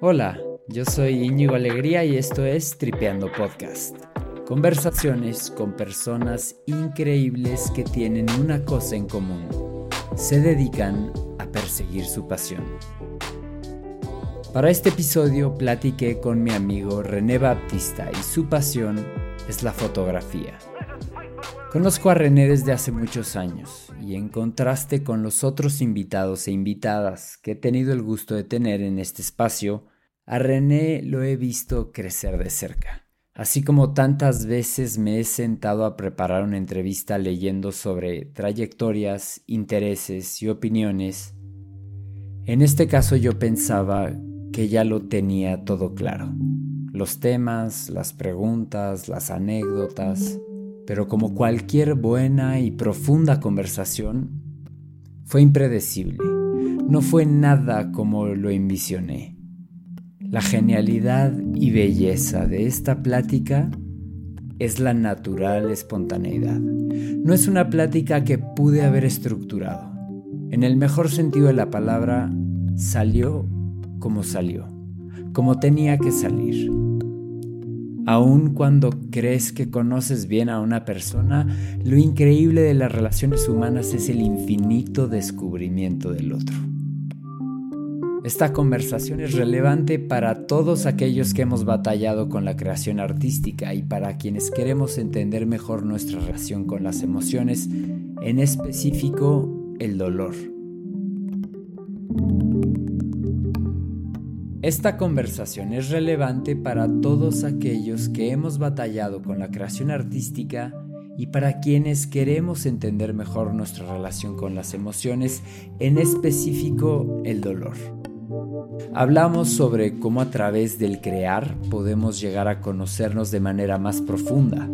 Hola, yo soy Íñigo Alegría y esto es Tripeando Podcast. Conversaciones con personas increíbles que tienen una cosa en común. Se dedican a perseguir su pasión. Para este episodio platiqué con mi amigo René Baptista y su pasión es la fotografía. Conozco a René desde hace muchos años y en contraste con los otros invitados e invitadas que he tenido el gusto de tener en este espacio, a René lo he visto crecer de cerca. Así como tantas veces me he sentado a preparar una entrevista leyendo sobre trayectorias, intereses y opiniones, en este caso yo pensaba que ya lo tenía todo claro. Los temas, las preguntas, las anécdotas, pero como cualquier buena y profunda conversación, fue impredecible. No fue nada como lo envisioné. La genialidad y belleza de esta plática es la natural espontaneidad. No es una plática que pude haber estructurado. En el mejor sentido de la palabra, salió como salió, como tenía que salir. Aun cuando crees que conoces bien a una persona, lo increíble de las relaciones humanas es el infinito descubrimiento del otro. Esta conversación es relevante para todos aquellos que hemos batallado con la creación artística y para quienes queremos entender mejor nuestra relación con las emociones, en específico el dolor. Esta conversación es relevante para todos aquellos que hemos batallado con la creación artística y para quienes queremos entender mejor nuestra relación con las emociones, en específico el dolor. Hablamos sobre cómo a través del crear podemos llegar a conocernos de manera más profunda,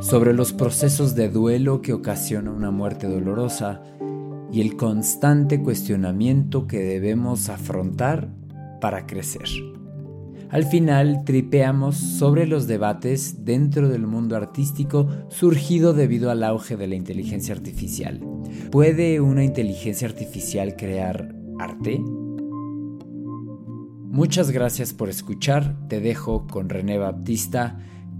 sobre los procesos de duelo que ocasiona una muerte dolorosa y el constante cuestionamiento que debemos afrontar para crecer. Al final tripeamos sobre los debates dentro del mundo artístico surgido debido al auge de la inteligencia artificial. ¿Puede una inteligencia artificial crear arte? Muchas gracias por escuchar, te dejo con René Baptista,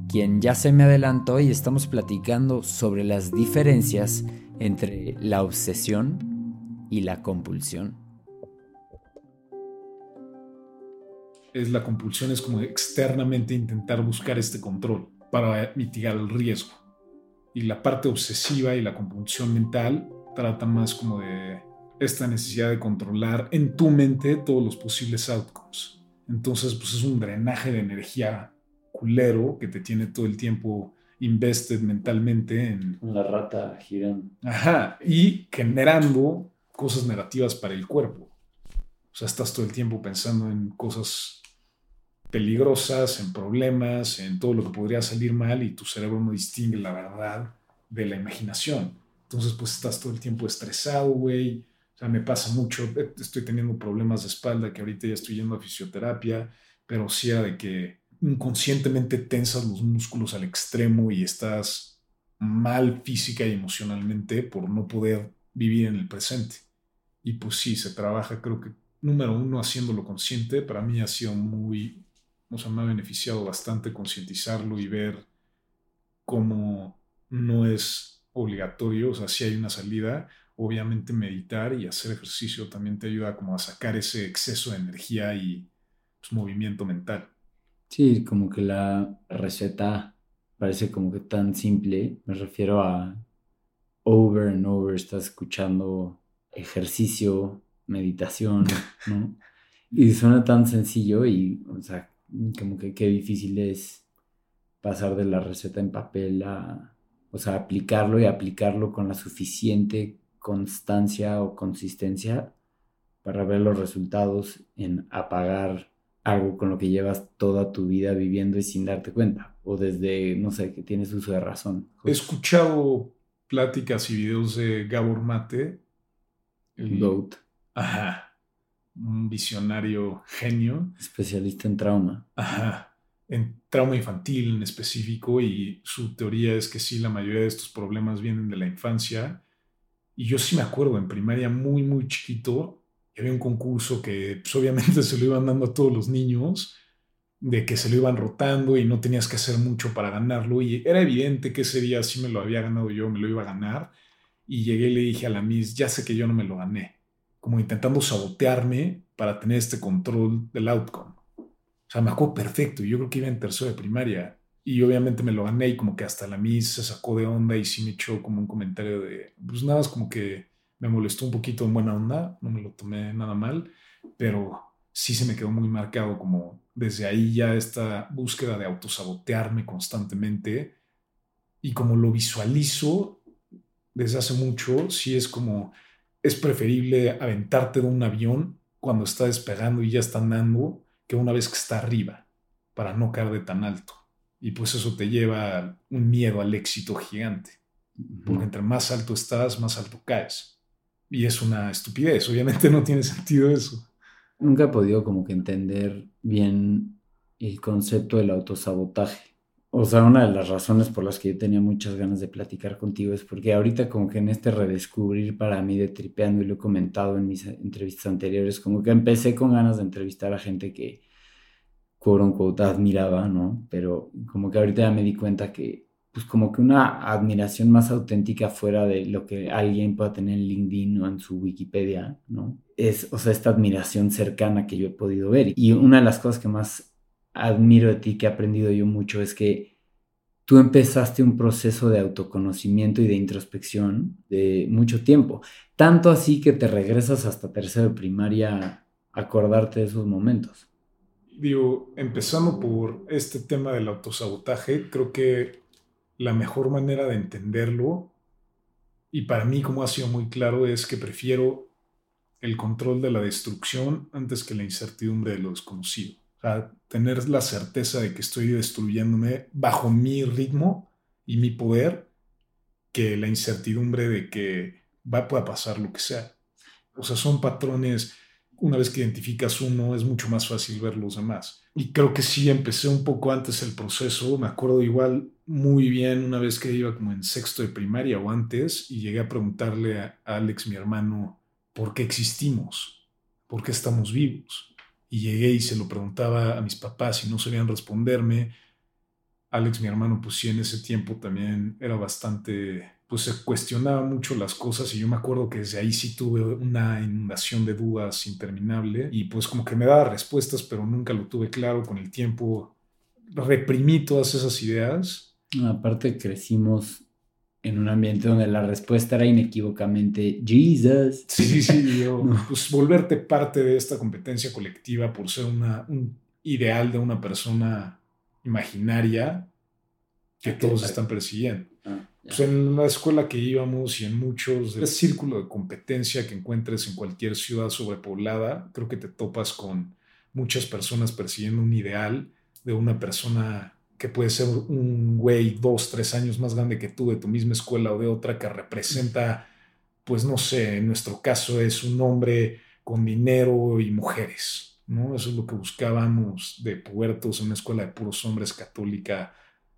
quien ya se me adelantó y estamos platicando sobre las diferencias entre la obsesión y la compulsión. Es la compulsión, es como externamente intentar buscar este control para mitigar el riesgo. Y la parte obsesiva y la compulsión mental trata más como de esta necesidad de controlar en tu mente todos los posibles outcomes. Entonces, pues es un drenaje de energía culero que te tiene todo el tiempo invested mentalmente en... La rata girando. Ajá, y generando cosas negativas para el cuerpo. O sea, estás todo el tiempo pensando en cosas peligrosas, en problemas, en todo lo que podría salir mal y tu cerebro no distingue la verdad de la imaginación. Entonces, pues estás todo el tiempo estresado, güey. O sea, me pasa mucho, eh, estoy teniendo problemas de espalda que ahorita ya estoy yendo a fisioterapia, pero sí era de que inconscientemente tensas los músculos al extremo y estás mal física y emocionalmente por no poder vivir en el presente. Y pues sí, se trabaja, creo que número uno, haciéndolo consciente, para mí ha sido muy nos me ha beneficiado bastante concientizarlo y ver cómo no es obligatorio, o sea, si hay una salida, obviamente meditar y hacer ejercicio también te ayuda como a sacar ese exceso de energía y pues, movimiento mental. Sí, como que la receta parece como que tan simple, me refiero a over and over, estás escuchando ejercicio, meditación, ¿no? Y suena tan sencillo y, o sea, como que qué difícil es pasar de la receta en papel a, o sea, aplicarlo y aplicarlo con la suficiente constancia o consistencia para ver los resultados en apagar algo con lo que llevas toda tu vida viviendo y sin darte cuenta, o desde, no sé, que tienes uso de razón. He escuchado pláticas y videos de Gabor Mate. El Goat. Ajá un visionario genio. Especialista en trauma. Ajá, en trauma infantil en específico y su teoría es que sí, la mayoría de estos problemas vienen de la infancia Y yo sí me acuerdo, en primaria muy, muy chiquito, había un concurso que pues, obviamente se lo iban dando a todos los niños, de que se lo iban rotando y no tenías que hacer mucho para ganarlo. Y era evidente que ese día sí me lo había ganado yo, me lo iba a ganar. Y llegué y le dije a la Miss, ya sé que yo no me lo gané, como intentando sabotearme para tener este control del outcome. O sea, me acuerdo perfecto. Yo creo que iba en tercero de primaria y obviamente me lo gané y como que hasta la Miss se sacó de onda y sí me echó como un comentario de, pues nada, es como que me molestó un poquito en buena onda, no me lo tomé nada mal, pero sí se me quedó muy marcado como desde ahí ya esta búsqueda de autosabotearme constantemente y como lo visualizo desde hace mucho, sí es como, es preferible aventarte de un avión cuando está despegando y ya está andando que una vez que está arriba, para no caer de tan alto. Y pues eso te lleva un miedo al éxito gigante. Porque entre más alto estás, más alto caes. Y es una estupidez. Obviamente no tiene sentido eso. Nunca he podido como que entender bien el concepto del autosabotaje. O sea, una de las razones por las que yo tenía muchas ganas de platicar contigo es porque ahorita como que en este redescubrir para mí de tripeando y lo he comentado en mis entrevistas anteriores, como que empecé con ganas de entrevistar a gente que quote unquote admiraba, ¿no? Pero como que ahorita ya me di cuenta que, pues como que una admiración más auténtica fuera de lo que alguien pueda tener en LinkedIn o en su Wikipedia, ¿no? Es, o sea, esta admiración cercana que yo he podido ver. Y una de las cosas que más admiro de ti, que he aprendido yo mucho, es que tú empezaste un proceso de autoconocimiento y de introspección de mucho tiempo. Tanto así que te regresas hasta tercero de primaria a acordarte de esos momentos digo, empezando por este tema del autosabotaje, creo que la mejor manera de entenderlo, y para mí como ha sido muy claro, es que prefiero el control de la destrucción antes que la incertidumbre de lo desconocido. Sea, tener la certeza de que estoy destruyéndome bajo mi ritmo y mi poder que la incertidumbre de que va a pasar lo que sea. O sea, son patrones una vez que identificas uno, es mucho más fácil ver los demás. Y creo que sí, empecé un poco antes el proceso. Me acuerdo igual muy bien una vez que iba como en sexto de primaria o antes y llegué a preguntarle a Alex, mi hermano, ¿por qué existimos? ¿Por qué estamos vivos? Y llegué y se lo preguntaba a mis papás y no sabían responderme. Alex, mi hermano, pues sí, en ese tiempo también era bastante pues se cuestionaba mucho las cosas y yo me acuerdo que desde ahí sí tuve una inundación de dudas interminable y pues como que me daba respuestas pero nunca lo tuve claro con el tiempo reprimí todas esas ideas aparte crecimos en un ambiente donde la respuesta era inequívocamente Jesus sí sí sí pues volverte parte de esta competencia colectiva por ser una, un ideal de una persona imaginaria que todos están persiguiendo. Ah. Pues en la escuela que íbamos y en muchos del círculo de competencia que encuentres en cualquier ciudad sobrepoblada, creo que te topas con muchas personas persiguiendo un ideal de una persona que puede ser un güey dos, tres años más grande que tú de tu misma escuela o de otra que representa, pues no sé, en nuestro caso es un hombre con dinero y mujeres, ¿no? Eso es lo que buscábamos de puertos en una escuela de puros hombres católica,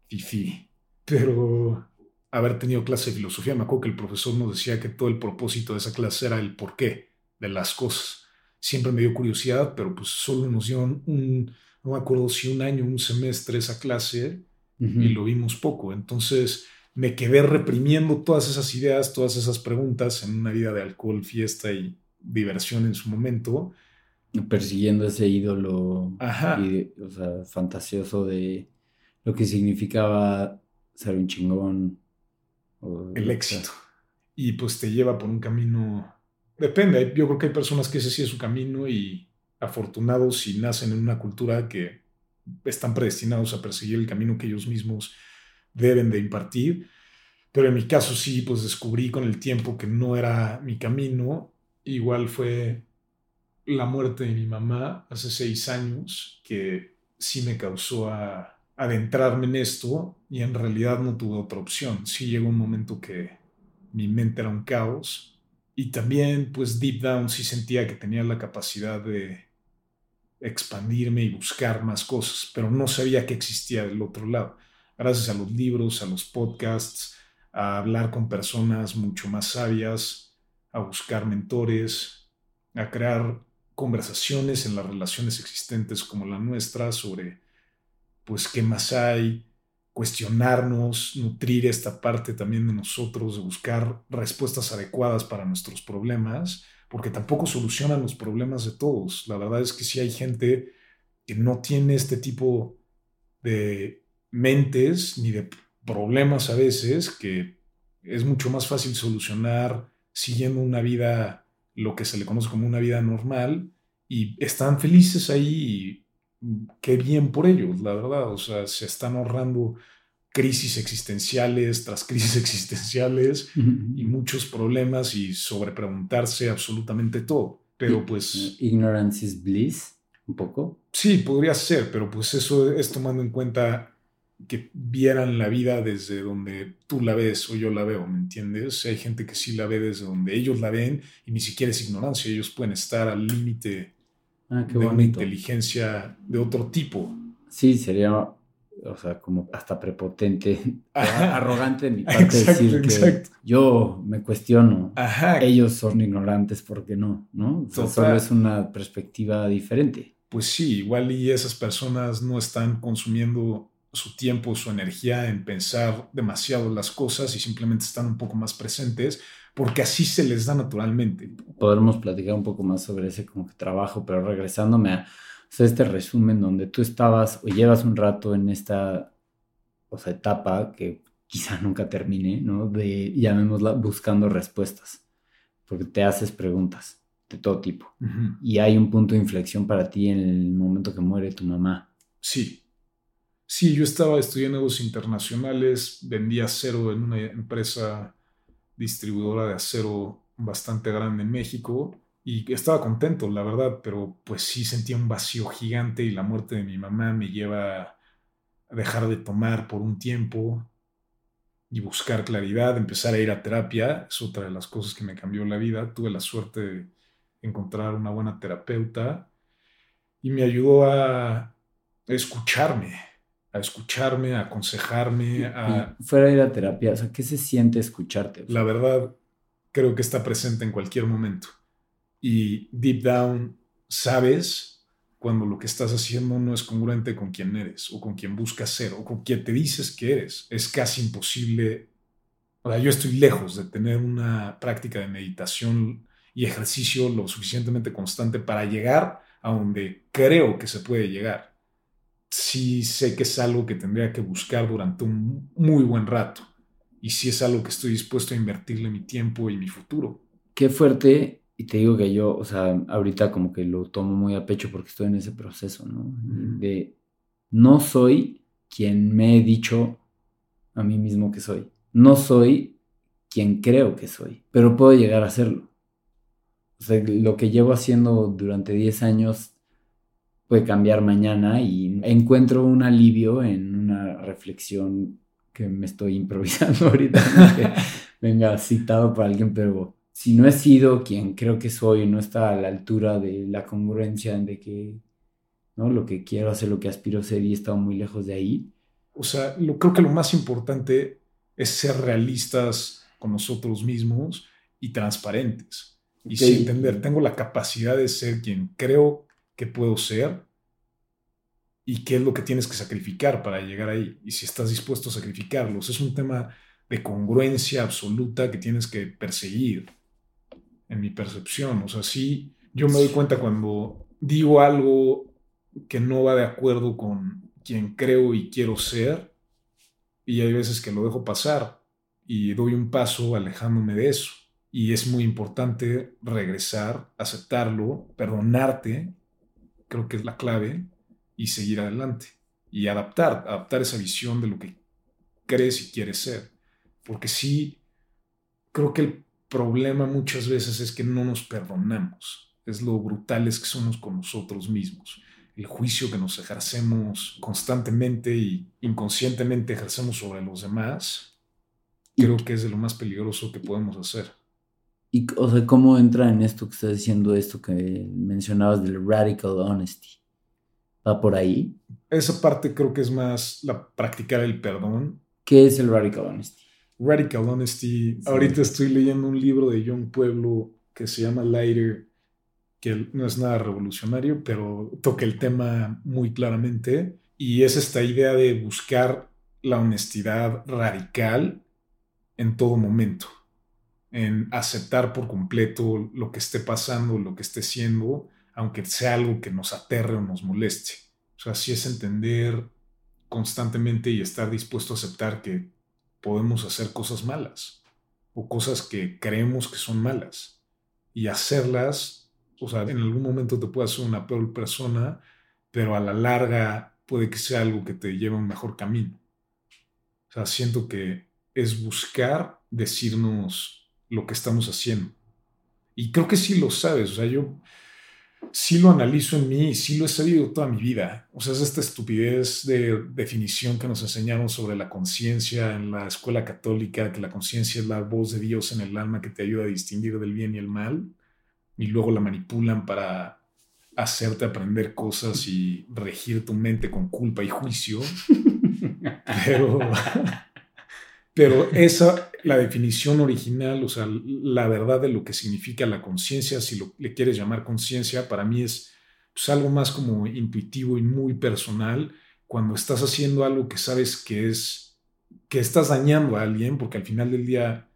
fifi. Pero haber tenido clase de filosofía. Me acuerdo que el profesor nos decía que todo el propósito de esa clase era el porqué de las cosas. Siempre me dio curiosidad, pero pues solo nos dio un, no me acuerdo si un año, un semestre esa clase y lo vimos poco. Entonces me quedé reprimiendo todas esas ideas, todas esas preguntas en una vida de alcohol, fiesta y diversión en su momento. Persiguiendo ese ídolo o sea, fantasioso de lo que significaba ser un chingón, el éxito. Y pues te lleva por un camino, depende, yo creo que hay personas que ese sí es su camino y afortunados si nacen en una cultura que están predestinados a perseguir el camino que ellos mismos deben de impartir. Pero en mi caso sí, pues descubrí con el tiempo que no era mi camino. Igual fue la muerte de mi mamá hace seis años, que sí me causó a adentrarme en esto y en realidad no tuve otra opción. Sí llegó un momento que mi mente era un caos y también pues deep down sí sentía que tenía la capacidad de expandirme y buscar más cosas, pero no sabía que existía del otro lado. Gracias a los libros, a los podcasts, a hablar con personas mucho más sabias, a buscar mentores, a crear conversaciones en las relaciones existentes como la nuestra sobre, pues, qué más hay, cuestionarnos, nutrir esta parte también de nosotros, de buscar respuestas adecuadas para nuestros problemas, porque tampoco solucionan los problemas de todos. La verdad es que si hay gente que no tiene este tipo de mentes ni de problemas a veces que es mucho más fácil solucionar siguiendo una vida, lo que se le conoce como una vida normal, y están felices ahí y qué bien por ellos, la verdad. O sea, se están ahorrando crisis existenciales tras crisis existenciales y muchos problemas y sobrepreguntarse absolutamente todo. Pero pues... Ignorance is bliss, un poco. Sí, podría ser, pero pues eso es tomando en cuenta que vieran la vida desde donde tú la ves o yo la veo, ¿me entiendes? Hay gente que sí la ve desde donde ellos la ven y ni siquiera es ignorancia, ellos pueden estar al límite ah, de una inteligencia de otro tipo. Sí, sería, o sea, como hasta prepotente, arrogante de mi parte decir que yo me cuestiono, ellos son ignorantes porque no, ¿no? O solo es una perspectiva diferente. Pues sí, igual y esas personas no están consumiendo su tiempo, su energía en pensar demasiado las cosas y simplemente están un poco más presentes porque así se les da naturalmente. Podremos platicar un poco más sobre ese como que trabajo, pero regresándome a este resumen donde tú estabas o llevas un rato en esta o sea, etapa que quizá nunca termine, ¿no? De, llamémosla, buscando respuestas, porque te haces preguntas de todo tipo. Y hay un punto de inflexión para ti en el momento que muere tu mamá. Sí, Sí, yo estaba estudiando negocios internacionales, vendía acero en una empresa distribuidora de acero bastante grande en México y estaba contento, la verdad, pero pues sí sentía un vacío gigante y la muerte de mi mamá me lleva a dejar de tomar por un tiempo y buscar claridad, empezar a ir a terapia, es otra de las cosas que me cambió la vida. Tuve la suerte de encontrar una buena terapeuta y me ayudó a escucharme, a escucharme, a aconsejarme, a... fuera de la terapia, o sea, ¿qué se siente escucharte? La verdad, creo que está presente en cualquier momento. Y deep down, sabes cuando lo que estás haciendo no es congruente con quien eres, o con quien buscas ser, o con quien te dices que eres. Es casi imposible. O sea, yo estoy lejos de tener una práctica de meditación y ejercicio lo suficientemente constante para llegar a donde creo que se puede llegar sí sé que es algo que tendría que buscar durante un muy buen rato. Y sí es algo que estoy dispuesto a invertirle mi tiempo y mi futuro. Qué fuerte. Y te digo que yo, o sea, ahorita como que lo tomo muy a pecho porque estoy en ese proceso, ¿no? De no soy quien me he dicho a mí mismo que soy. No soy quien creo que soy, pero puedo llegar a serlo. O sea, lo que llevo haciendo durante 10 años puede cambiar mañana y encuentro un alivio en una reflexión que me estoy improvisando ahorita, que venga citado por alguien, pero si no he sido quien creo que soy, no está a la altura de la congruencia de que ¿no? lo que quiero hacer, lo que aspiro a ser y he estado muy lejos de ahí. O sea, lo, creo que lo más importante es ser realistas con nosotros mismos y transparentes. Y sí entender, tengo la capacidad de ser quien creo qué puedo ser y qué es lo que tienes que sacrificar para llegar ahí y si estás dispuesto a sacrificarlos. Es un tema de congruencia absoluta que tienes que perseguir en mi percepción. O sea, sí, yo me doy cuenta cuando digo algo que no va de acuerdo con quien creo y quiero ser y hay veces que lo dejo pasar y doy un paso alejándome de eso. Y es muy importante regresar, aceptarlo, perdonarte creo que es la clave, y seguir adelante. Y adaptar, adaptar esa visión de lo que crees y quieres ser. Porque sí, creo que el problema muchas veces es que no nos perdonamos. Es lo brutales que somos con nosotros mismos. El juicio que nos ejercemos constantemente y inconscientemente ejercemos sobre los demás, creo que es de lo más peligroso que podemos hacer. Y, o sea, ¿cómo entra en esto que estás diciendo, esto que mencionabas del radical honesty? ¿Va por ahí? Esa parte creo que es más la practicar el perdón. ¿Qué es el radical honesty? Radical Honesty. Ahorita estoy leyendo un libro de John Pueblo que se llama Lighter, que no es nada revolucionario, pero toca el tema muy claramente. Y es esta idea de buscar la honestidad radical en todo momento, en aceptar por completo lo que esté pasando, lo que esté siendo, aunque sea algo que nos aterre o nos moleste. O sea, sí es entender constantemente y estar dispuesto a aceptar que podemos hacer cosas malas o cosas que creemos que son malas y hacerlas, o sea, en algún momento te puede hacer una peor persona, pero a la larga puede que sea algo que te lleve a un mejor camino. O sea, siento que es buscar decirnos lo que estamos haciendo. Y creo que sí lo sabes, o sea, yo sí lo analizo en mí y sí lo he sabido toda mi vida. O sea, es esta estupidez de definición que nos enseñaron sobre la conciencia en la escuela católica, que la conciencia es la voz de Dios en el alma que te ayuda a distinguir del bien y el mal, y luego la manipulan para hacerte aprender cosas y regir tu mente con culpa y juicio. Pero, pero esa, la definición original, o sea, la verdad de lo que significa la conciencia, si lo, le quieres llamar conciencia, para mí es pues, algo más como intuitivo y muy personal cuando estás haciendo algo que sabes que es, que estás dañando a alguien, porque al final del día,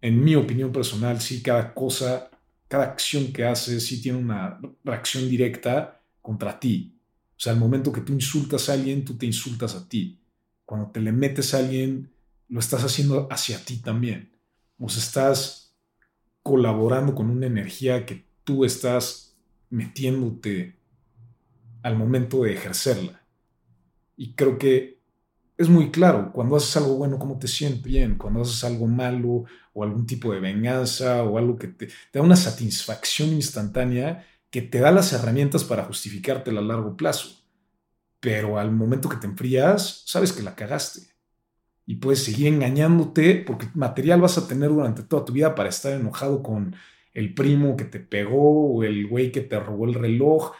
en mi opinión personal, sí, cada cosa, cada acción que haces, sí tiene una reacción directa contra ti. O sea, al momento que tú insultas a alguien, tú te insultas a ti. Cuando te le metes a alguien, lo estás haciendo hacia ti también. O sea, estás colaborando con una energía que tú estás metiéndote al momento de ejercerla. Y creo que es muy claro, cuando haces algo bueno, cómo te sientes bien, cuando haces algo malo o algún tipo de venganza o algo que te, da una satisfacción instantánea que te da las herramientas para justificarte a largo plazo. Pero al momento que te enfrías, sabes que la cagaste y puedes seguir engañándote porque material vas a tener durante toda tu vida para estar enojado con el primo que te pegó o el güey que te robó el reloj.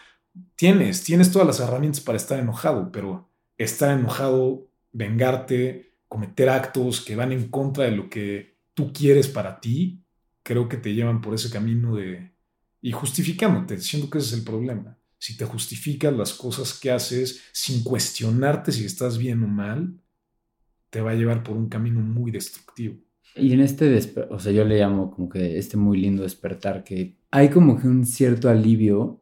Tienes, tienes todas las herramientas para estar enojado, pero estar enojado, vengarte, cometer actos que van en contra de lo que tú quieres para ti, creo que te llevan por ese camino de... y justificándote, diciendo que ese es el problema. Si te justificas las cosas que haces sin cuestionarte si estás bien o mal, te va a llevar por un camino muy destructivo. Y en este, o sea, yo le llamo como que este muy lindo despertar, que hay como que un cierto alivio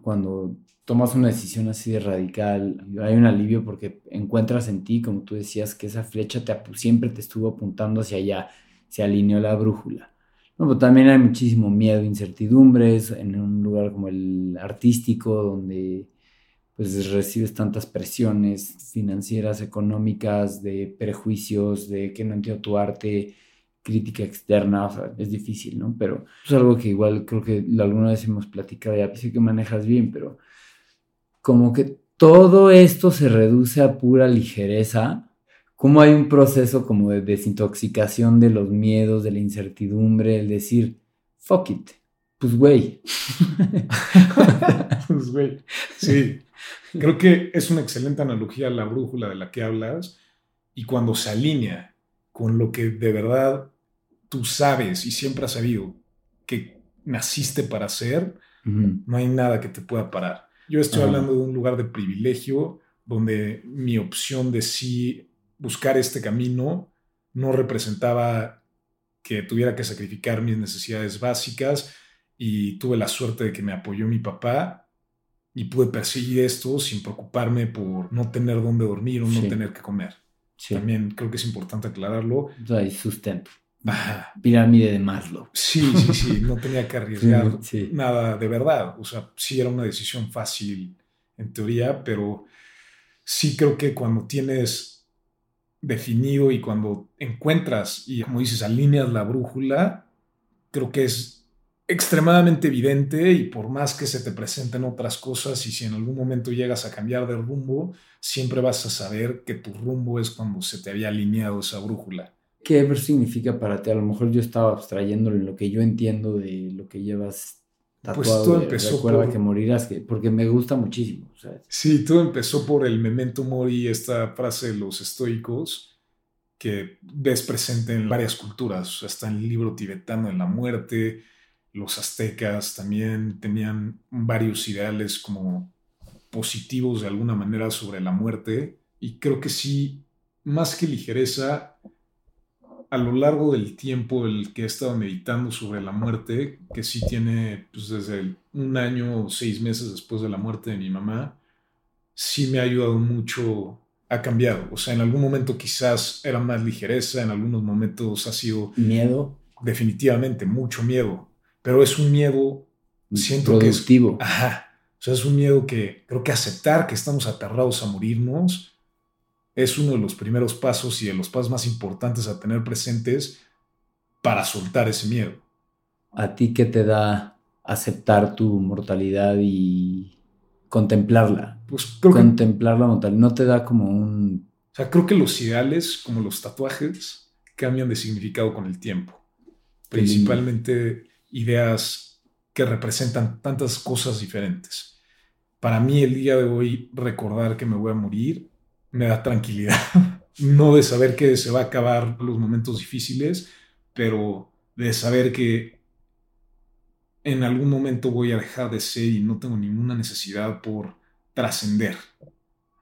cuando tomas una decisión así de radical, hay un alivio porque encuentras en ti, como tú decías, que esa flecha siempre te estuvo apuntando hacia allá, se alineó la brújula. Pero también hay muchísimo miedo, incertidumbres en un lugar como el artístico, donde pues recibes tantas presiones financieras, económicas, de prejuicios, de que no entiendo tu arte, crítica externa, es difícil, ¿no? Pero es algo que igual creo que alguna vez hemos platicado, ya sé que manejas bien, pero como que todo esto se reduce a pura ligereza, como hay un proceso como de desintoxicación de los miedos, de la incertidumbre, el decir, fuck it, pues güey. pues güey, sí. Creo que es una excelente analogía la brújula de la que hablas y cuando se alinea con lo que de verdad tú sabes y siempre has sabido que naciste para hacer, no hay nada que te pueda parar. Yo estoy hablando de un lugar de privilegio donde mi opción de sí buscar este camino no representaba que tuviera que sacrificar mis necesidades básicas y tuve la suerte de que me apoyó mi papá y pude perseguir esto sin preocuparme por no tener dónde dormir o no tener que comer. También creo que es importante aclararlo. Hay sustento. Pirámide de Maslow. Sí, sí, sí, no tenía que arriesgar nada de verdad. O sea, sí era una decisión fácil en teoría, pero sí creo que cuando tienes definido y cuando encuentras y como dices, alineas la brújula, creo que es extremadamente evidente y por más que se te presenten otras cosas y si en algún momento llegas a cambiar de rumbo, siempre vas a saber que tu rumbo es cuando se te había alineado esa brújula. ¿Qué significa para ti? A lo mejor yo estaba abstrayéndolo en lo que yo entiendo de lo que llevas tatuado. Pues todo empezó Recuerda que morirás, porque me gusta muchísimo. Sí, todo empezó por el memento mori, esta frase de los estoicos, que ves presente en varias culturas. está en el libro tibetano en la muerte, los aztecas también tenían varios ideales como positivos de alguna manera sobre la muerte y creo que sí, más que ligereza, a lo largo del tiempo el que he estado meditando sobre la muerte, que sí tiene pues, desde un año o seis meses después de la muerte de mi mamá, sí me ha ayudado mucho, ha cambiado. O sea, en algún momento quizás era más ligereza, en algunos momentos ha sido... Miedo. Definitivamente, mucho miedo pero es un miedo, siento Productivo. que es... Ajá. O sea, es un miedo que creo que aceptar que estamos aterrados a morirnos es uno de los primeros pasos y de los pasos más importantes a tener presentes para soltar ese miedo. ¿A ti qué te da aceptar tu mortalidad y contemplarla? Pues creo Contemplar la mortalidad. ¿No te da como un... O sea, creo que los ideales, como los tatuajes, cambian de significado con el tiempo. Principalmente ideas que representan tantas cosas diferentes. Para mí el día de hoy recordar que me voy a morir me da tranquilidad. no de saber que se va a acabar los momentos difíciles, pero de saber que en algún momento voy a dejar de ser y no tengo ninguna necesidad por trascender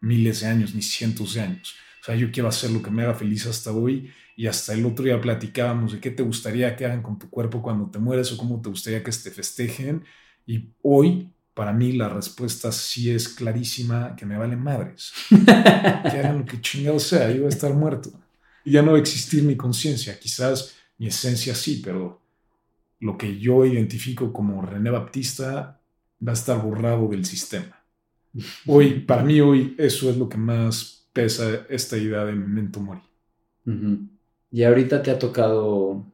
miles de años ni cientos de años. O sea, yo quiero hacer lo que me haga feliz hasta hoy y hasta el otro día platicábamos de qué te gustaría que hagan con tu cuerpo cuando te mueres o cómo te gustaría que te festejen. Y hoy, para mí, la respuesta sí es clarísima, que me valen madres. que hagan lo que chingado sea, yo voy a estar muerto. Y ya no va a existir mi conciencia, quizás mi esencia sí, pero lo que yo identifico como René Baptista va a estar borrado del sistema. Hoy, para mí hoy, eso es lo que más pesa esta idea de memento mori. Y ahorita te ha tocado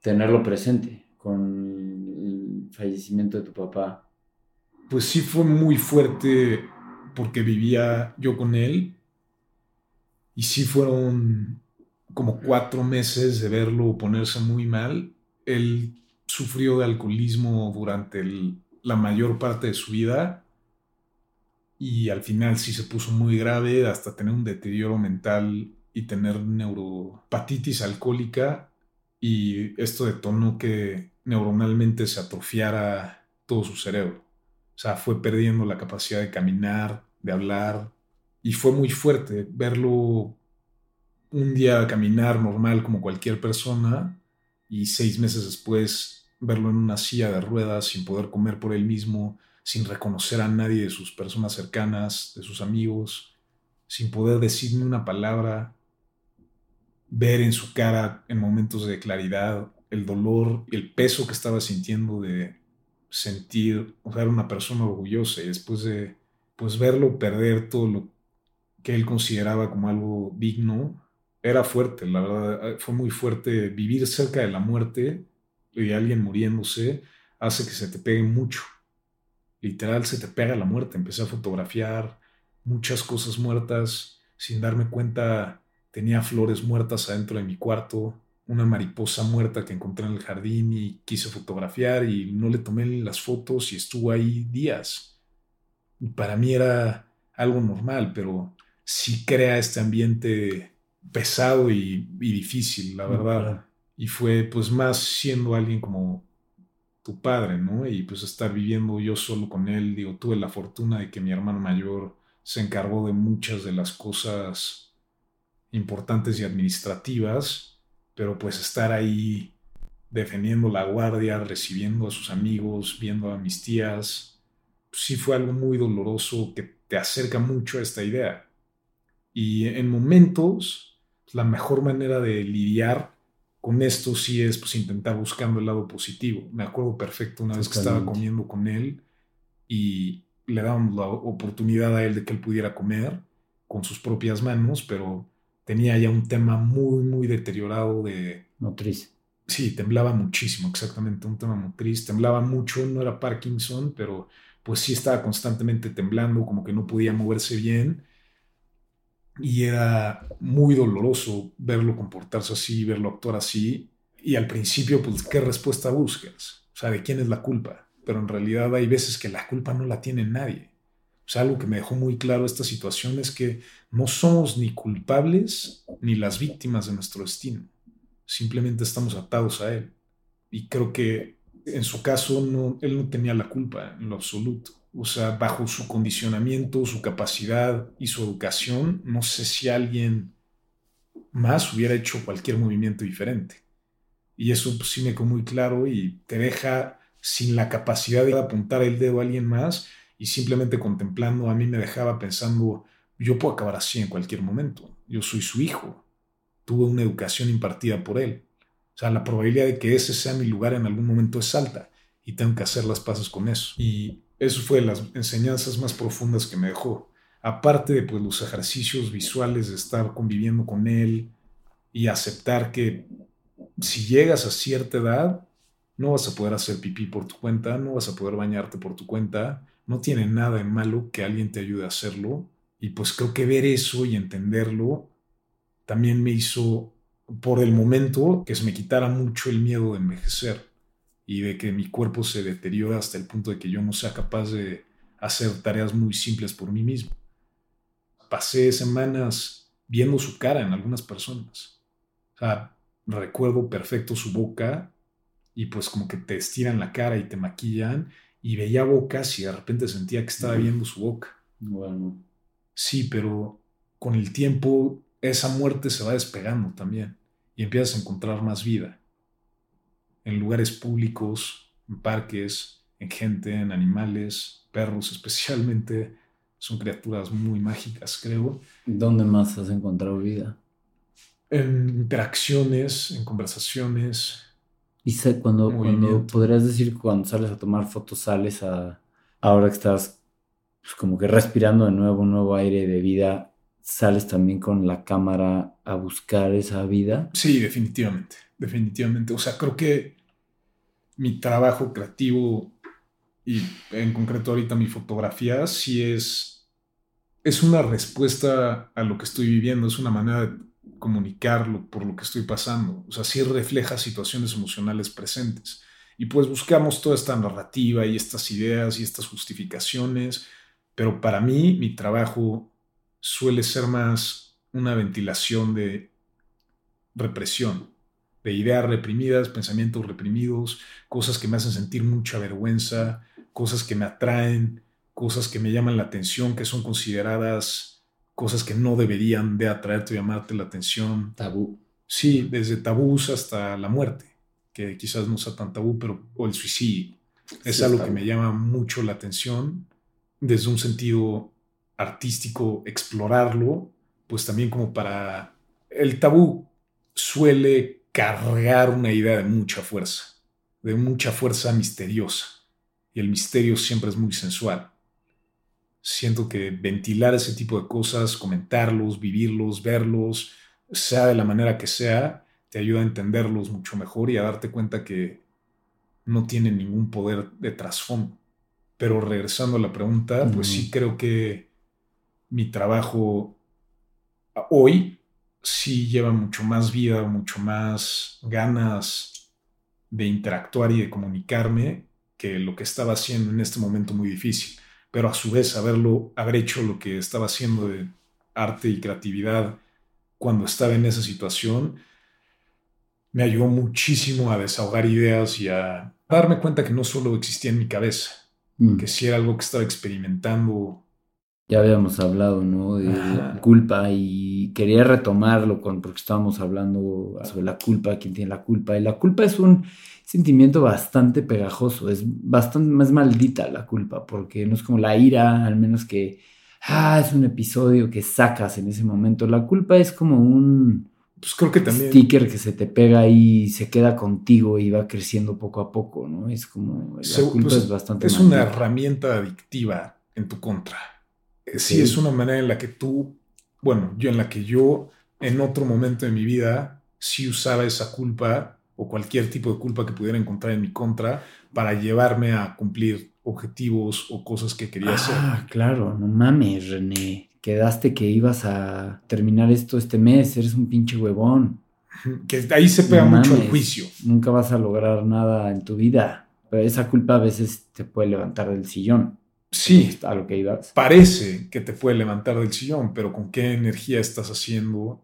tenerlo presente con el fallecimiento de tu papá. Pues sí fue muy fuerte porque vivía yo con él y sí fueron como cuatro meses de verlo ponerse muy mal. Él sufrió de alcoholismo durante la mayor parte de su vida y al final sí se puso muy grave hasta tener un deterioro mental y tener neuropatitis alcohólica y esto detonó que neuronalmente se atrofiara todo su cerebro. O sea, fue perdiendo la capacidad de caminar, de hablar y fue muy fuerte verlo un día caminar normal como cualquier persona y seis meses después verlo en una silla de ruedas sin poder comer por él mismo, sin reconocer a nadie de sus personas cercanas, de sus amigos, sin poder decirme una palabra, ver en su cara en momentos de claridad el dolor y el peso que estaba sintiendo de sentir, o sea, era una persona orgullosa y después de pues verlo perder todo lo que él consideraba como algo digno, era fuerte, la verdad, fue muy fuerte vivir cerca de la muerte y alguien muriéndose hace que se te pegue mucho. Literal se te pega la muerte, empecé a fotografiar muchas cosas muertas sin darme cuenta Tenía flores muertas adentro de mi cuarto, una mariposa muerta que encontré en el jardín y quise fotografiar y no le tomé las fotos y estuvo ahí días. Y para mí era algo normal, pero sí crea este ambiente pesado y, difícil, la verdad. Y fue pues más siendo alguien como tu padre, ¿no? Y pues estar viviendo yo solo con él, digo, tuve la fortuna de que mi hermano mayor se encargó de muchas de las cosas importantes y administrativas, pero pues estar ahí defendiendo la guardia, recibiendo a sus amigos, viendo a mis tías, pues sí fue algo muy doloroso que te acerca mucho a esta idea. Y en momentos, la mejor manera de lidiar con esto sí es pues intentar buscando el lado positivo. Me acuerdo perfecto una vez que estaba comiendo con él y le dábamos la oportunidad a él de que él pudiera comer con sus propias manos, pero tenía ya un tema muy, muy deteriorado de... Motriz. Sí, temblaba muchísimo, exactamente, un tema motriz. Temblaba mucho, no era Parkinson, pero pues sí estaba constantemente temblando, como que no podía moverse bien. Y era muy doloroso verlo comportarse así, verlo actuar así. Y al principio, pues, ¿qué respuesta buscas? O sea, ¿de quién es la culpa? Pero en realidad hay veces que la culpa no la tiene nadie. O sea, algo que me dejó muy claro esta situación es que no somos ni culpables ni las víctimas de nuestro destino. Simplemente estamos atados a él. Y creo que en su caso no, él no tenía la culpa en lo absoluto. O sea, bajo su condicionamiento, su capacidad y su educación, no sé si alguien más hubiera hecho cualquier movimiento diferente. Y eso pues, sí me quedó muy claro y te deja sin la capacidad de apuntar el dedo a alguien más y simplemente contemplando a mí me dejaba pensando, yo puedo acabar así en cualquier momento. Yo soy su hijo. Tuve una educación impartida por él. O sea, la probabilidad de que ese sea mi lugar en algún momento es alta y tengo que hacer las paces con eso. Y eso fue las enseñanzas más profundas que me dejó. Aparte de pues, los ejercicios visuales de estar conviviendo con él y aceptar que si llegas a cierta edad, no vas a poder hacer pipí por tu cuenta, no vas a poder bañarte por tu cuenta, no tiene nada de malo que alguien te ayude a hacerlo. Y pues creo que ver eso y entenderlo también me hizo, por el momento, que se me quitara mucho el miedo de envejecer y de que mi cuerpo se deteriore hasta el punto de que yo no sea capaz de hacer tareas muy simples por mí mismo. Pasé semanas viendo su cara en algunas personas. O sea, recuerdo perfecto su boca y pues como que te estiran la cara y te maquillan y veía bocas y de repente sentía que estaba viendo su boca. Bueno. Sí, pero con el tiempo esa muerte se va despegando también y empiezas a encontrar más vida en lugares públicos, en parques, en gente, en animales, perros especialmente. Son criaturas muy mágicas, creo. ¿Dónde más has encontrado vida? En interacciones, en conversaciones, y sé, cuando, cuando podrías decir cuando sales a tomar fotos, sales a, ahora que estás pues, como que respirando de nuevo un nuevo aire de vida, sales también con la cámara a buscar esa vida. Sí, definitivamente, definitivamente. O sea, creo que mi trabajo creativo y en concreto ahorita mi fotografía sí es, es una respuesta a lo que estoy viviendo, es una manera de comunicarlo por lo que estoy pasando. O sea, sí refleja situaciones emocionales presentes. Y pues buscamos toda esta narrativa y estas ideas y estas justificaciones, pero para mí mi trabajo suele ser más una ventilación de represión, de ideas reprimidas, pensamientos reprimidos, cosas que me hacen sentir mucha vergüenza, cosas que me atraen, cosas que me llaman la atención, que son consideradas cosas que no deberían de atraerte o llamarte la atención. Tabú. Sí, desde tabús hasta la muerte, que quizás no sea tan tabú, pero o el suicidio. Es algo que me llama mucho la atención desde un sentido artístico, explorarlo, pues también como para... El tabú suele cargar una idea de mucha fuerza, de mucha fuerza misteriosa, y el misterio siempre es muy sensual. Siento que ventilar ese tipo de cosas, comentarlos, vivirlos, verlos, sea de la manera que sea, te ayuda a entenderlos mucho mejor y a darte cuenta que no tienen ningún poder de trasfondo. Pero regresando a la pregunta, pues sí creo que mi trabajo hoy sí lleva mucho más vida, mucho más ganas de interactuar y de comunicarme que lo que estaba haciendo en este momento muy difícil pero a su vez haberlo, haber hecho lo que estaba haciendo de arte y creatividad cuando estaba en esa situación, me ayudó muchísimo a desahogar ideas y a darme cuenta que no solo existía en mi cabeza, mm. que sí era algo que estaba experimentando. Ya habíamos hablado, ¿no? De la culpa y quería retomarlo con, porque estábamos hablando sobre la culpa, quién tiene la culpa. Y la culpa es un sentimiento bastante pegajoso, es bastante más maldita la culpa, porque no es como la ira, al menos que, ah, es un episodio que sacas en ese momento. La culpa es como un pues creo que también... sticker que se te pega y se queda contigo y va creciendo poco a poco, ¿no? Es como, la culpa pues, es bastante... Es una herramienta adictiva en tu contra. Sí, es una manera en la que tú, bueno, yo en la que yo en otro momento de mi vida sí usaba esa culpa o cualquier tipo de culpa que pudiera encontrar en mi contra para llevarme a cumplir objetivos o cosas que quería hacer. Ah, claro, no mames, René. Quedaste que ibas a terminar esto este mes, eres un pinche huevón. Que ahí se pega mucho el juicio. Nunca vas a lograr nada en tu vida. Pero esa culpa a veces te puede levantar del sillón. Sí, a lo que ibas. Parece que te puede levantar del sillón, pero ¿con qué energía estás haciendo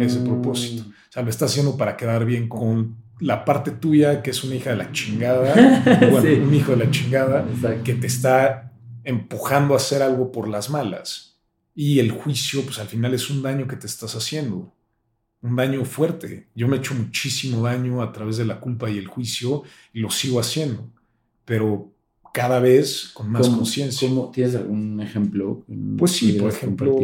ese Mm, propósito? O sea, lo estás haciendo para quedar bien con la parte tuya, que es una hija de la chingada, bueno, Sí. un hijo de la chingada, Exacto. que te está empujando a hacer algo por las malas. Y el juicio, pues al final es un daño que te estás haciendo, un daño fuerte. Yo me he hecho muchísimo daño a través de la culpa y el juicio y lo sigo haciendo, pero cada vez con más ¿Cómo- conciencia. ¿Tienes algún ejemplo? Pues sí, por ejemplo?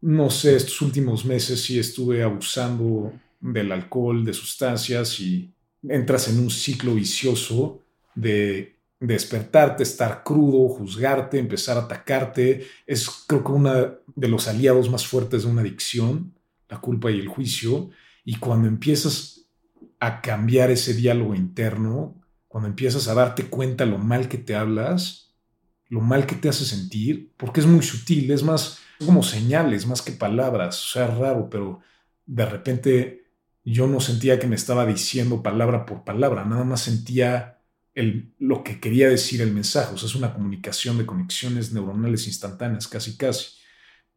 No sé, estos últimos meses sí estuve abusando del alcohol, de sustancias y entras en un ciclo vicioso de despertarte, estar crudo, juzgarte, empezar a atacarte. Es creo que uno de los aliados más fuertes de una adicción, la culpa y el juicio. Y cuando empiezas a cambiar ese diálogo interno, cuando empiezas a darte cuenta lo mal que te hablas, lo mal que te hace sentir, porque es muy sutil, es más como señales, más que palabras, o sea, es raro, pero de repente yo no sentía que me estaba diciendo palabra por palabra, nada más sentía el, lo que quería decir el mensaje, o sea, es una comunicación de conexiones neuronales instantáneas, casi casi,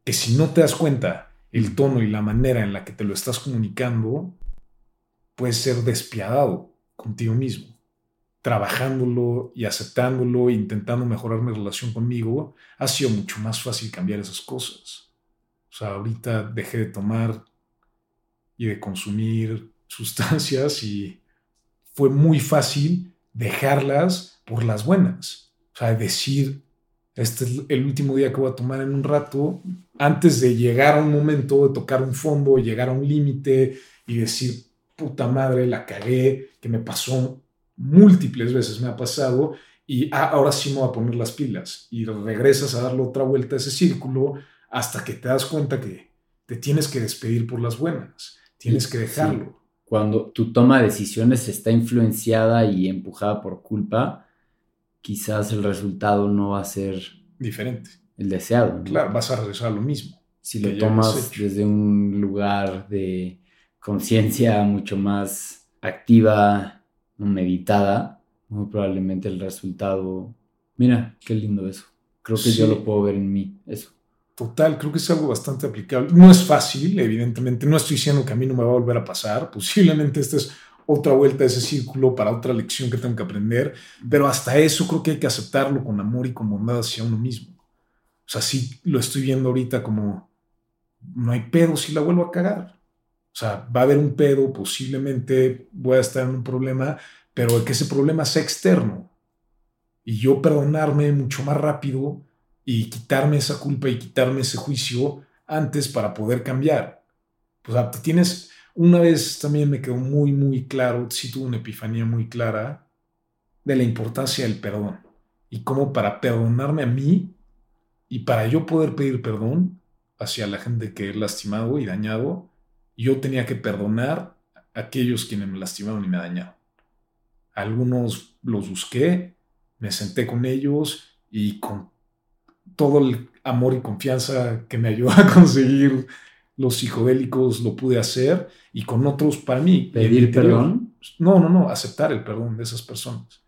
que si no te das cuenta el tono y la manera en la que te lo estás comunicando, puedes ser despiadado contigo mismo trabajándolo y aceptándolo, intentando mejorar mi relación conmigo, ha sido mucho más fácil cambiar esas cosas. O sea, ahorita dejé de tomar y de consumir sustancias y fue muy fácil dejarlas por las buenas. O sea, decir, este es el último día que voy a tomar en un rato, antes de llegar a un momento, de tocar un fondo, llegar a un límite y decir, puta madre, la cagué, que me pasó múltiples veces me ha pasado y ah, ahora sí me voy a poner las pilas y regresas a darle otra vuelta a ese círculo hasta que te das cuenta que te tienes que despedir por las buenas, tienes que dejarlo. Sí. Cuando tu toma de decisiones está influenciada y empujada por culpa, quizás el resultado no va a ser diferente. El deseado. ¿no? Claro, vas a regresar a lo mismo. Si lo tomas desde un lugar de conciencia mucho más activa, meditada, muy probablemente el resultado. Mira, qué lindo eso. Creo que sí. yo lo puedo ver en mí, eso. Total, creo que es algo bastante aplicable. No es fácil, evidentemente. No estoy diciendo que a mí no me va a volver a pasar. Posiblemente esta es otra vuelta de ese círculo para otra lección que tengo que aprender. Pero hasta eso creo que hay que aceptarlo con amor y con bondad hacia uno mismo. O sea, sí lo estoy viendo ahorita como no hay pedo si la vuelvo a cagar. O sea, va a haber un pedo, posiblemente voy a estar en un problema, pero que ese problema sea externo. Y yo perdonarme mucho más rápido y quitarme esa culpa y quitarme ese juicio antes para poder cambiar. O sea, tienes, una vez también me quedó muy, muy claro, sí tuve una epifanía muy clara de la importancia del perdón y cómo para perdonarme a mí y para yo poder pedir perdón hacia la gente que he lastimado y dañado, yo tenía que perdonar a aquellos quienes me lastimaron y me dañaron. Algunos los busqué, me senté con ellos y con todo el amor y confianza que me ayudó a conseguir los psicodélicos lo pude hacer y con otros para mí. ¿Pedir perdón? No, no, no, aceptar el perdón de esas personas.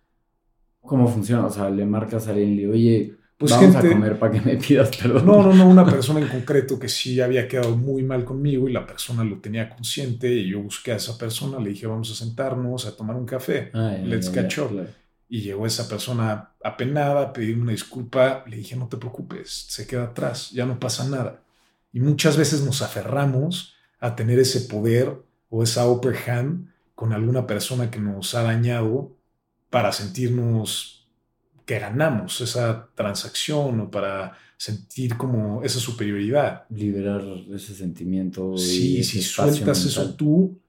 ¿Cómo funciona? O sea, le marcas a alguien y le oye, pues vamos gente, a comer para que me pidas perdón. No, no, no, una persona en concreto que sí había quedado muy mal conmigo y la persona lo tenía consciente y yo busqué a esa persona, le dije vamos a sentarnos a tomar un café, ah, let's catch up. Y llegó esa persona apenada, pedí una disculpa, le dije no te preocupes, se queda atrás, ya no pasa nada. Y muchas veces nos aferramos a tener ese poder o esa upper hand con alguna persona que nos ha dañado para sentirnos que ganamos esa transacción o para sentir como esa superioridad. Liberar ese sentimiento. Sí, si sueltas mental. eso tú,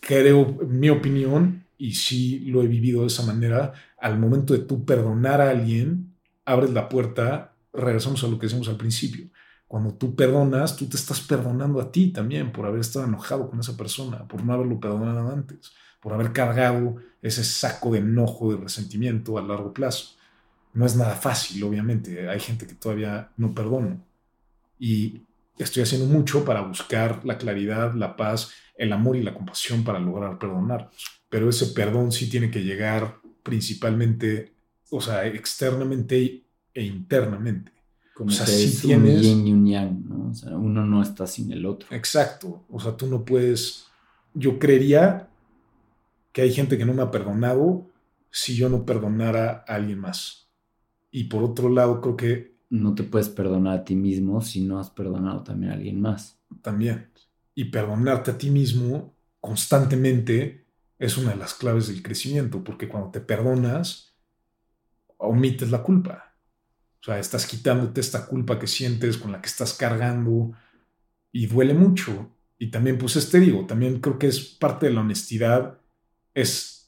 creo, en mi opinión, y sí lo he vivido de esa manera, al momento de tú perdonar a alguien, abres la puerta, regresamos a lo que decimos al principio. Cuando tú perdonas, tú te estás perdonando a ti también por haber estado enojado con esa persona, por no haberlo perdonado antes, por haber cargado ese saco de enojo, de resentimiento a largo plazo. No es nada fácil, obviamente. Hay gente que todavía no perdona. Y estoy haciendo mucho para buscar la claridad, la paz, el amor y la compasión para lograr perdonarnos. Pero ese perdón sí tiene que llegar principalmente, o sea, externamente e internamente. Como o sea, si tienes... un yin y un yang, ¿no? O sea, uno no está sin el otro. Exacto. O sea, tú no puedes... Yo creería que hay gente que no me ha perdonado si yo no perdonara a alguien más. Y por otro lado, creo que... No te puedes perdonar a ti mismo si no has perdonado también a alguien más. También. Y perdonarte a ti mismo constantemente es una de las claves del crecimiento, porque cuando te perdonas, omites la culpa. O sea, estás quitándote esta culpa que sientes, con la que estás cargando, y duele mucho. Y también, pues, este digo, también creo que es parte de la honestidad, es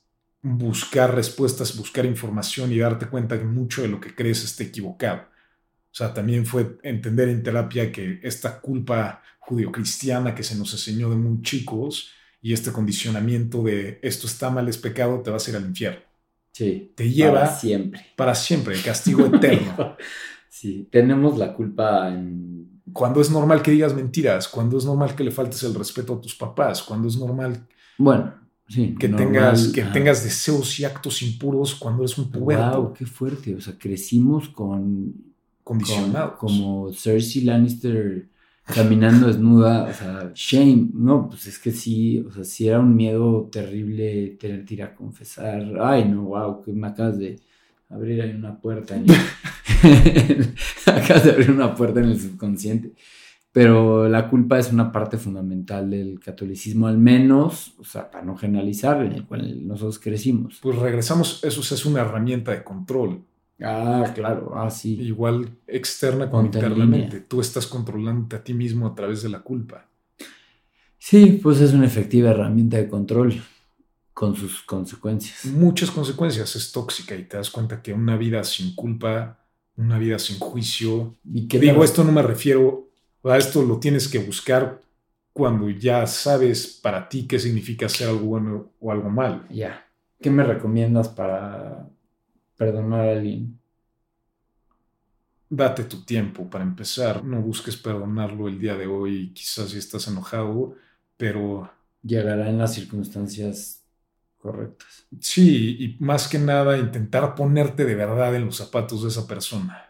buscar respuestas, buscar información y darte cuenta que mucho de lo que crees está equivocado. O sea, también fue entender en terapia que esta culpa judio-cristiana que se nos enseñó de muy chicos y este condicionamiento de esto está mal, es pecado, te vas a ir al infierno. Sí. Te lleva para siempre. Para siempre, castigo eterno. sí, tenemos la culpa en... Cuando es normal que digas mentiras, cuando es normal que le faltes el respeto a tus papás, cuando es normal... Bueno, sí. Que, tengas, que tengas deseos y actos impuros cuando eres un puberto. Wow, qué fuerte. O sea, crecimos con... Condicionados. como Cersei Lannister caminando desnuda, o sea, shame, no, pues es que sí, o sea, sí era un miedo terrible tener que ir a confesar, ay, no, wow, que me acabas de abrir ahí una puerta, en acabas de abrir una puerta en el subconsciente, pero la culpa es una parte fundamental del catolicismo, al menos, o sea, para no generalizar, en el cual nosotros crecimos. Pues regresamos, eso es una herramienta de control, Ah, claro, ah, sí. Igual externa como internamente. Tú estás controlándote a ti mismo a través de la culpa. Sí, pues es una efectiva herramienta de control con sus consecuencias. Muchas consecuencias, es tóxica y te das cuenta que una vida sin culpa, una vida sin juicio. ¿Y qué Digo, esto no me refiero esto, lo tienes que buscar cuando ya sabes para ti qué significa hacer algo bueno o algo malo. Ya. ¿Qué me recomiendas para perdonar a alguien? Date tu tiempo para empezar. No busques perdonarlo el día de hoy, quizás si estás enojado, pero... Llegará en las circunstancias correctas. Sí, y más que nada intentar ponerte de verdad en los zapatos de esa persona.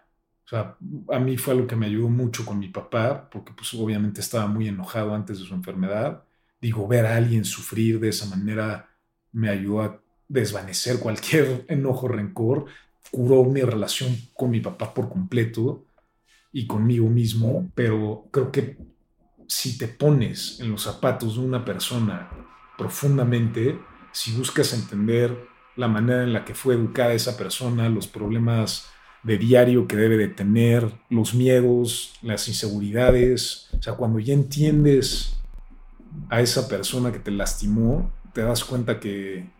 O sea, a mí fue algo que me ayudó mucho con mi papá, porque pues obviamente estaba muy enojado antes de su enfermedad. Digo, ver a alguien sufrir de esa manera me ayudó a desvanecer cualquier enojo, rencor, curó mi relación con mi papá por completo y conmigo mismo, pero creo que si te pones en los zapatos de una persona profundamente, si buscas entender la manera en la que fue educada esa persona, los problemas de diario que debe de tener, los miedos, las inseguridades, o sea, cuando ya entiendes a esa persona que te lastimó, te das cuenta que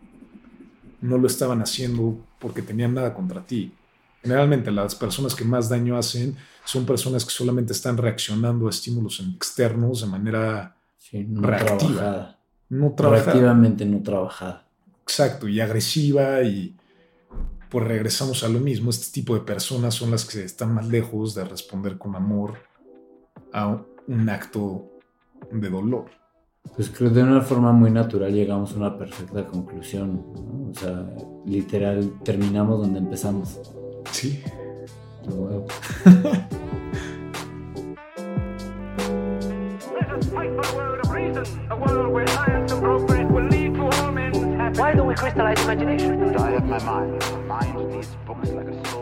no lo estaban haciendo porque tenían nada contra ti. Generalmente las personas que más daño hacen son personas que solamente están reaccionando a estímulos externos de manera no reactiva. Trabajada. No trabajada. Reactivamente no trabajada. Exacto, y agresiva y pues regresamos a lo mismo. Este tipo de personas son las que están más lejos de responder con amor a un acto de dolor. Pues creo que de una forma muy natural llegamos a una perfecta conclusión. O sea, literal, terminamos donde empezamos. Sí. Why crystallized imagination. I have my mind. My mind needs books like a soul.